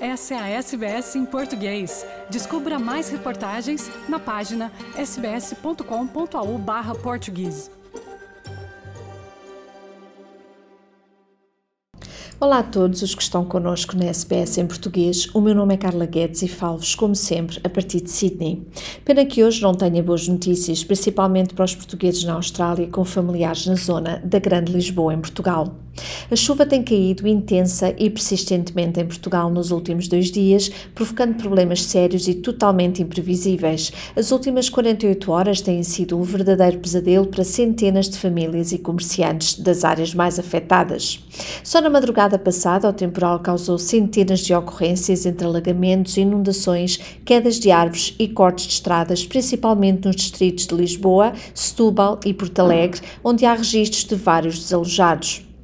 Essa é a SBS em português. Descubra mais reportagens na página sbs.com.au/português. Olá a todos os que estão connosco na SBS em português. O meu nome é Carla Guedes e falo-vos, como sempre, a partir de Sydney. Pena que hoje não tenha boas notícias, principalmente para os portugueses na Austrália com familiares na zona da Grande Lisboa, em Portugal. A chuva tem caído intensa e persistentemente em Portugal nos últimos dois dias, provocando problemas sérios e totalmente imprevisíveis. As últimas 48 horas têm sido um verdadeiro pesadelo para centenas de famílias e comerciantes das áreas mais afetadas. Só na madrugada passada, o temporal causou centenas de ocorrências entre alagamentos, inundações, quedas de árvores e cortes de estradas, principalmente nos distritos de Lisboa, Setúbal e Porto Alegre, onde há registros de vários desalojados.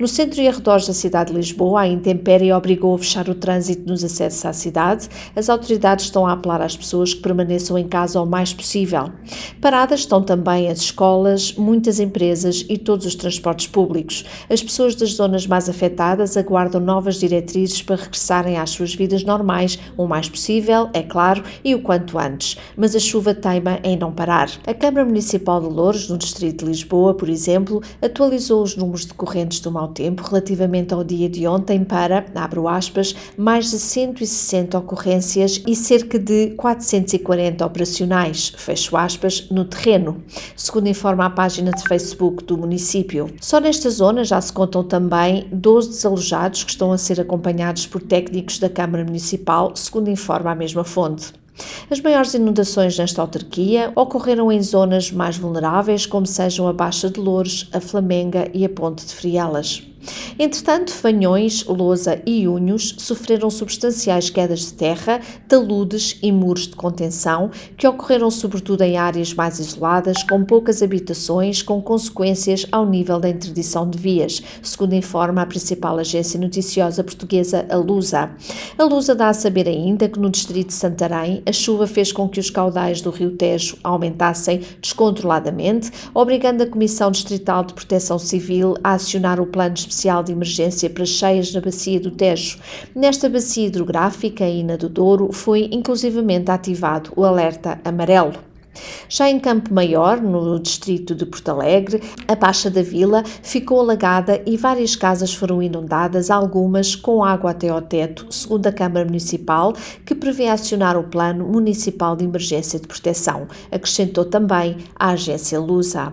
No centro e arredores da cidade de Lisboa, a intempérie obrigou a fechar o trânsito nos acessos à cidade. As autoridades estão a apelar às pessoas que permaneçam em casa o mais possível. Paradas estão também as escolas, muitas empresas e todos os transportes públicos. As pessoas das zonas mais afetadas aguardam novas diretrizes para regressarem às suas vidas normais o mais possível, é claro, e o quanto antes. Mas a chuva teima em não parar. A Câmara Municipal de Louros, no distrito de Lisboa, por exemplo, atualizou os números decorrentes do mau tempo relativamente ao dia de ontem para, abro aspas, mais de 160 ocorrências e cerca de 440 operacionais, fecho aspas, no terreno, segundo informa a página de Facebook do município. Só nesta zona já se contam também 12 desalojados que estão a ser acompanhados por técnicos da Câmara Municipal, segundo informa a mesma fonte. As maiores inundações nesta autarquia ocorreram em zonas mais vulneráveis, como sejam a Baixa de Louros, a Flamenga e a Ponte de Frielas. Entretanto, Fanhões, Lousa e Unhos sofreram substanciais quedas de terra, taludes e muros de contenção, que ocorreram sobretudo em áreas mais isoladas, com poucas habitações, com consequências ao nível da interdição de vias, segundo informa a principal agência noticiosa portuguesa, a Lusa. A Lusa dá a saber ainda que no distrito de Santarém, a chuva fez com que os caudais do rio Tejo aumentassem descontroladamente, obrigando a Comissão Distrital de Proteção Civil a acionar o plano especial de emergência para cheias na bacia do Tejo. Nesta bacia hidrográfica e na do Douro foi inclusivamente ativado o alerta amarelo. Já em Campo Maior, no distrito de Porto Alegre, a Baixa da Vila ficou alagada e várias casas foram inundadas, algumas com água até ao teto, segundo a Câmara Municipal, que prevê acionar o Plano Municipal de Emergência de Proteção. Acrescentou também a agência Lusa.